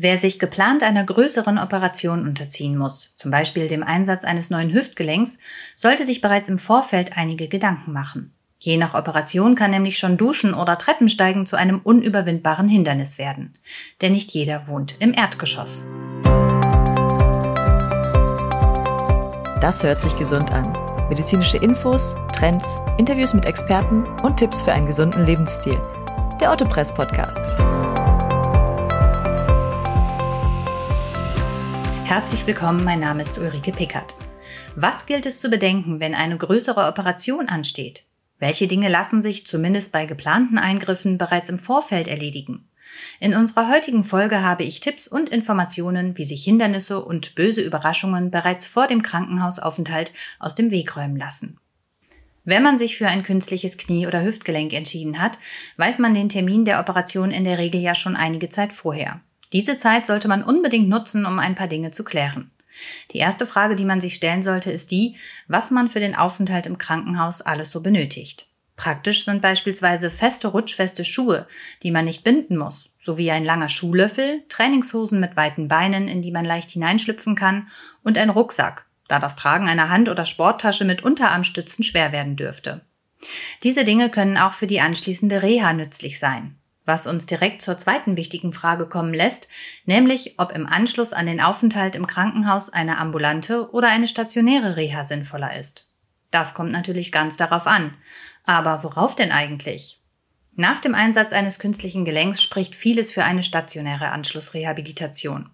Wer sich geplant einer größeren Operation unterziehen muss, zum Beispiel dem Einsatz eines neuen Hüftgelenks, sollte sich bereits im Vorfeld einige Gedanken machen. Je nach Operation kann nämlich schon Duschen oder Treppensteigen zu einem unüberwindbaren Hindernis werden. Denn nicht jeder wohnt im Erdgeschoss. Das hört sich gesund an. Medizinische Infos, Trends, Interviews mit Experten und Tipps für einen gesunden Lebensstil. Der Otto Press Podcast. Herzlich willkommen, mein Name ist Ulrike Pickert. Was gilt es zu bedenken, wenn eine größere Operation ansteht? Welche Dinge lassen sich zumindest bei geplanten Eingriffen bereits im Vorfeld erledigen? In unserer heutigen Folge habe ich Tipps und Informationen, wie sich Hindernisse und böse Überraschungen bereits vor dem Krankenhausaufenthalt aus dem Weg räumen lassen. Wenn man sich für ein künstliches Knie- oder Hüftgelenk entschieden hat, weiß man den Termin der Operation in der Regel ja schon einige Zeit vorher. Diese Zeit sollte man unbedingt nutzen, um ein paar Dinge zu klären. Die erste Frage, die man sich stellen sollte, ist die, was man für den Aufenthalt im Krankenhaus alles so benötigt. Praktisch sind beispielsweise feste, rutschfeste Schuhe, die man nicht binden muss, sowie ein langer Schuhlöffel, Trainingshosen mit weiten Beinen, in die man leicht hineinschlüpfen kann, und ein Rucksack, da das Tragen einer Hand- oder Sporttasche mit Unterarmstützen schwer werden dürfte. Diese Dinge können auch für die anschließende Reha nützlich sein was uns direkt zur zweiten wichtigen Frage kommen lässt, nämlich ob im Anschluss an den Aufenthalt im Krankenhaus eine ambulante oder eine stationäre Reha sinnvoller ist. Das kommt natürlich ganz darauf an. Aber worauf denn eigentlich? Nach dem Einsatz eines künstlichen Gelenks spricht vieles für eine stationäre Anschlussrehabilitation.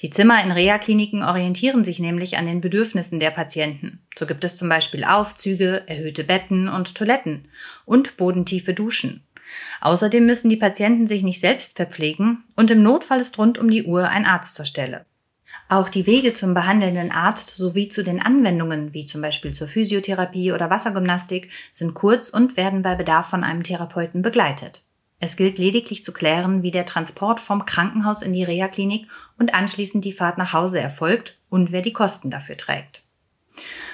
Die Zimmer in Reha-Kliniken orientieren sich nämlich an den Bedürfnissen der Patienten. So gibt es zum Beispiel Aufzüge, erhöhte Betten und Toiletten und bodentiefe Duschen. Außerdem müssen die Patienten sich nicht selbst verpflegen und im Notfall ist rund um die Uhr ein Arzt zur Stelle. Auch die Wege zum behandelnden Arzt sowie zu den Anwendungen, wie zum Beispiel zur Physiotherapie oder Wassergymnastik, sind kurz und werden bei Bedarf von einem Therapeuten begleitet. Es gilt lediglich zu klären, wie der Transport vom Krankenhaus in die Reha-Klinik und anschließend die Fahrt nach Hause erfolgt und wer die Kosten dafür trägt.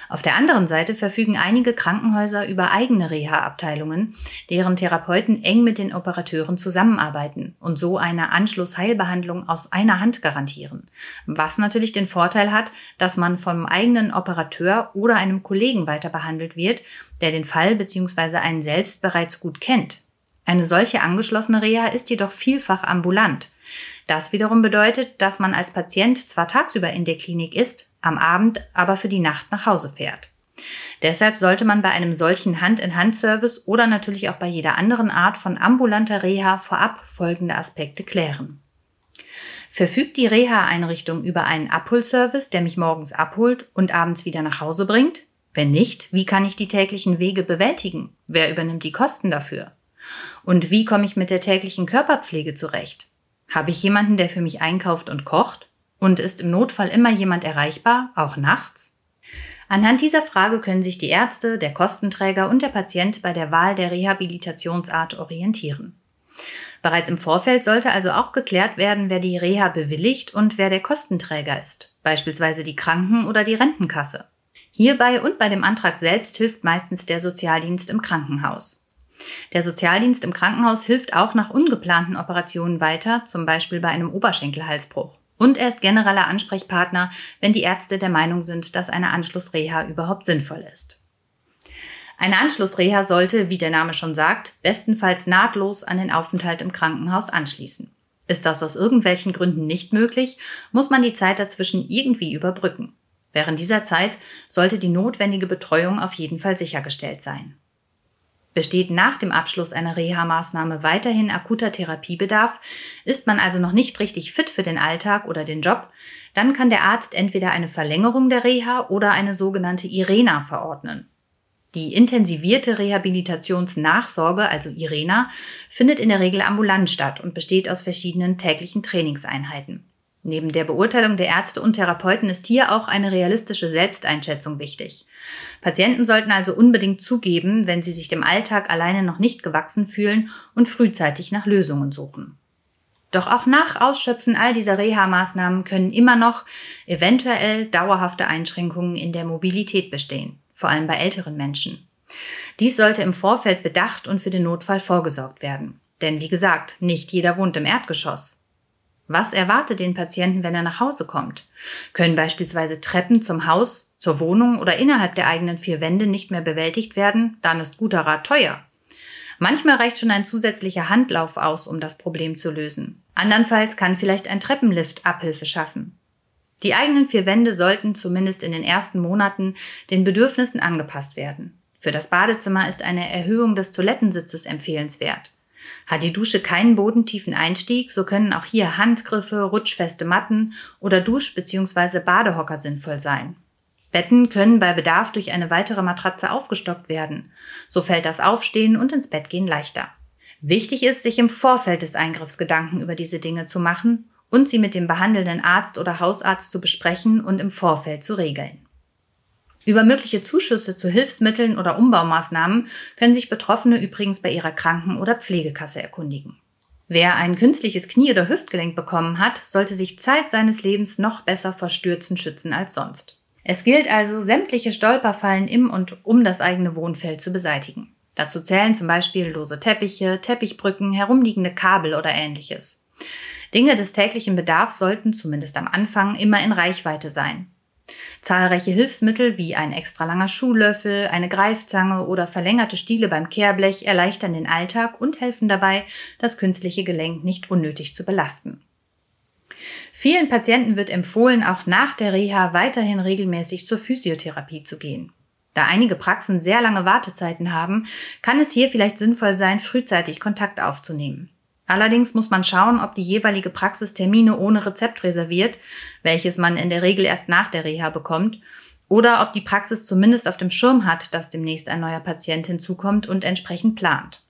Auf der anderen Seite verfügen einige Krankenhäuser über eigene Reha-Abteilungen, deren Therapeuten eng mit den Operateuren zusammenarbeiten und so eine Anschlussheilbehandlung aus einer Hand garantieren. Was natürlich den Vorteil hat, dass man vom eigenen Operateur oder einem Kollegen weiter behandelt wird, der den Fall bzw. einen selbst bereits gut kennt. Eine solche angeschlossene Reha ist jedoch vielfach ambulant. Das wiederum bedeutet, dass man als Patient zwar tagsüber in der Klinik ist, am Abend aber für die Nacht nach Hause fährt. Deshalb sollte man bei einem solchen Hand-in-Hand-Service oder natürlich auch bei jeder anderen Art von ambulanter Reha vorab folgende Aspekte klären. Verfügt die Reha-Einrichtung über einen Abholservice, der mich morgens abholt und abends wieder nach Hause bringt? Wenn nicht, wie kann ich die täglichen Wege bewältigen? Wer übernimmt die Kosten dafür? Und wie komme ich mit der täglichen Körperpflege zurecht? Habe ich jemanden, der für mich einkauft und kocht? Und ist im Notfall immer jemand erreichbar, auch nachts? Anhand dieser Frage können sich die Ärzte, der Kostenträger und der Patient bei der Wahl der Rehabilitationsart orientieren. Bereits im Vorfeld sollte also auch geklärt werden, wer die Reha bewilligt und wer der Kostenträger ist, beispielsweise die Kranken- oder die Rentenkasse. Hierbei und bei dem Antrag selbst hilft meistens der Sozialdienst im Krankenhaus. Der Sozialdienst im Krankenhaus hilft auch nach ungeplanten Operationen weiter, zum Beispiel bei einem Oberschenkelhalsbruch. Und er ist genereller Ansprechpartner, wenn die Ärzte der Meinung sind, dass eine Anschlussreha überhaupt sinnvoll ist. Eine Anschlussreha sollte, wie der Name schon sagt, bestenfalls nahtlos an den Aufenthalt im Krankenhaus anschließen. Ist das aus irgendwelchen Gründen nicht möglich, muss man die Zeit dazwischen irgendwie überbrücken. Während dieser Zeit sollte die notwendige Betreuung auf jeden Fall sichergestellt sein. Besteht nach dem Abschluss einer Reha-Maßnahme weiterhin akuter Therapiebedarf, ist man also noch nicht richtig fit für den Alltag oder den Job, dann kann der Arzt entweder eine Verlängerung der Reha oder eine sogenannte IRENA verordnen. Die intensivierte Rehabilitationsnachsorge, also IRENA, findet in der Regel ambulant statt und besteht aus verschiedenen täglichen Trainingseinheiten. Neben der Beurteilung der Ärzte und Therapeuten ist hier auch eine realistische Selbsteinschätzung wichtig. Patienten sollten also unbedingt zugeben, wenn sie sich dem Alltag alleine noch nicht gewachsen fühlen und frühzeitig nach Lösungen suchen. Doch auch nach Ausschöpfen all dieser Reha-Maßnahmen können immer noch eventuell dauerhafte Einschränkungen in der Mobilität bestehen, vor allem bei älteren Menschen. Dies sollte im Vorfeld bedacht und für den Notfall vorgesorgt werden. Denn wie gesagt, nicht jeder wohnt im Erdgeschoss. Was erwartet den Patienten, wenn er nach Hause kommt? Können beispielsweise Treppen zum Haus, zur Wohnung oder innerhalb der eigenen vier Wände nicht mehr bewältigt werden? Dann ist guter Rat teuer. Manchmal reicht schon ein zusätzlicher Handlauf aus, um das Problem zu lösen. Andernfalls kann vielleicht ein Treppenlift Abhilfe schaffen. Die eigenen vier Wände sollten zumindest in den ersten Monaten den Bedürfnissen angepasst werden. Für das Badezimmer ist eine Erhöhung des Toilettensitzes empfehlenswert. Hat die Dusche keinen bodentiefen Einstieg, so können auch hier Handgriffe, rutschfeste Matten oder Dusch- bzw. Badehocker sinnvoll sein. Betten können bei Bedarf durch eine weitere Matratze aufgestockt werden. So fällt das Aufstehen und ins Bett gehen leichter. Wichtig ist, sich im Vorfeld des Eingriffs Gedanken über diese Dinge zu machen und sie mit dem behandelnden Arzt oder Hausarzt zu besprechen und im Vorfeld zu regeln. Über mögliche Zuschüsse zu Hilfsmitteln oder Umbaumaßnahmen können sich Betroffene übrigens bei ihrer Kranken- oder Pflegekasse erkundigen. Wer ein künstliches Knie- oder Hüftgelenk bekommen hat, sollte sich Zeit seines Lebens noch besser vor Stürzen schützen als sonst. Es gilt also, sämtliche Stolperfallen im und um das eigene Wohnfeld zu beseitigen. Dazu zählen zum Beispiel lose Teppiche, Teppichbrücken, herumliegende Kabel oder ähnliches. Dinge des täglichen Bedarfs sollten zumindest am Anfang immer in Reichweite sein. Zahlreiche Hilfsmittel wie ein extra langer Schuhlöffel, eine Greifzange oder verlängerte Stiele beim Kehrblech erleichtern den Alltag und helfen dabei, das künstliche Gelenk nicht unnötig zu belasten. Vielen Patienten wird empfohlen, auch nach der Reha weiterhin regelmäßig zur Physiotherapie zu gehen. Da einige Praxen sehr lange Wartezeiten haben, kann es hier vielleicht sinnvoll sein, frühzeitig Kontakt aufzunehmen. Allerdings muss man schauen, ob die jeweilige Praxis Termine ohne Rezept reserviert, welches man in der Regel erst nach der Reha bekommt, oder ob die Praxis zumindest auf dem Schirm hat, dass demnächst ein neuer Patient hinzukommt und entsprechend plant.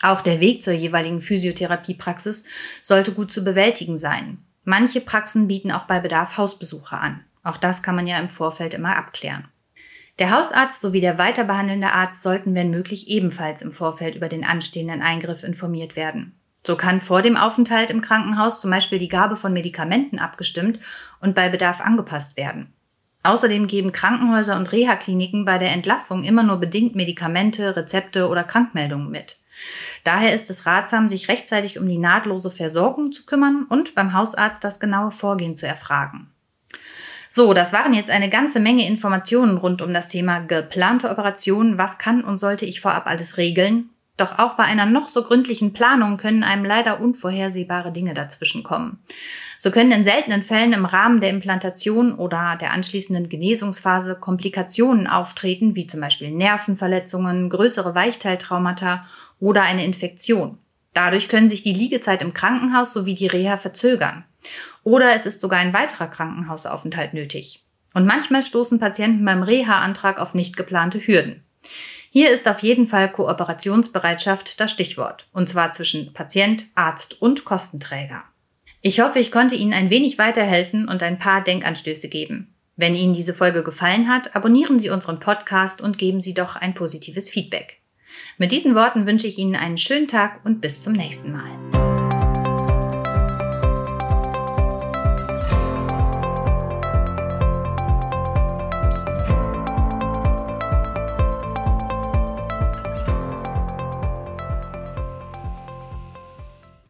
Auch der Weg zur jeweiligen Physiotherapiepraxis sollte gut zu bewältigen sein. Manche Praxen bieten auch bei Bedarf Hausbesuche an. Auch das kann man ja im Vorfeld immer abklären. Der Hausarzt sowie der weiterbehandelnde Arzt sollten, wenn möglich, ebenfalls im Vorfeld über den anstehenden Eingriff informiert werden. So kann vor dem Aufenthalt im Krankenhaus zum Beispiel die Gabe von Medikamenten abgestimmt und bei Bedarf angepasst werden. Außerdem geben Krankenhäuser und Reha-Kliniken bei der Entlassung immer nur bedingt Medikamente, Rezepte oder Krankmeldungen mit. Daher ist es ratsam, sich rechtzeitig um die nahtlose Versorgung zu kümmern und beim Hausarzt das genaue Vorgehen zu erfragen. So, das waren jetzt eine ganze Menge Informationen rund um das Thema geplante Operationen. Was kann und sollte ich vorab alles regeln? Doch auch bei einer noch so gründlichen Planung können einem leider unvorhersehbare Dinge dazwischenkommen. So können in seltenen Fällen im Rahmen der Implantation oder der anschließenden Genesungsphase Komplikationen auftreten, wie zum Beispiel Nervenverletzungen, größere Weichteiltraumata oder eine Infektion. Dadurch können sich die Liegezeit im Krankenhaus sowie die Reha verzögern. Oder es ist sogar ein weiterer Krankenhausaufenthalt nötig. Und manchmal stoßen Patienten beim Reha-Antrag auf nicht geplante Hürden. Hier ist auf jeden Fall Kooperationsbereitschaft das Stichwort, und zwar zwischen Patient, Arzt und Kostenträger. Ich hoffe, ich konnte Ihnen ein wenig weiterhelfen und ein paar Denkanstöße geben. Wenn Ihnen diese Folge gefallen hat, abonnieren Sie unseren Podcast und geben Sie doch ein positives Feedback. Mit diesen Worten wünsche ich Ihnen einen schönen Tag und bis zum nächsten Mal.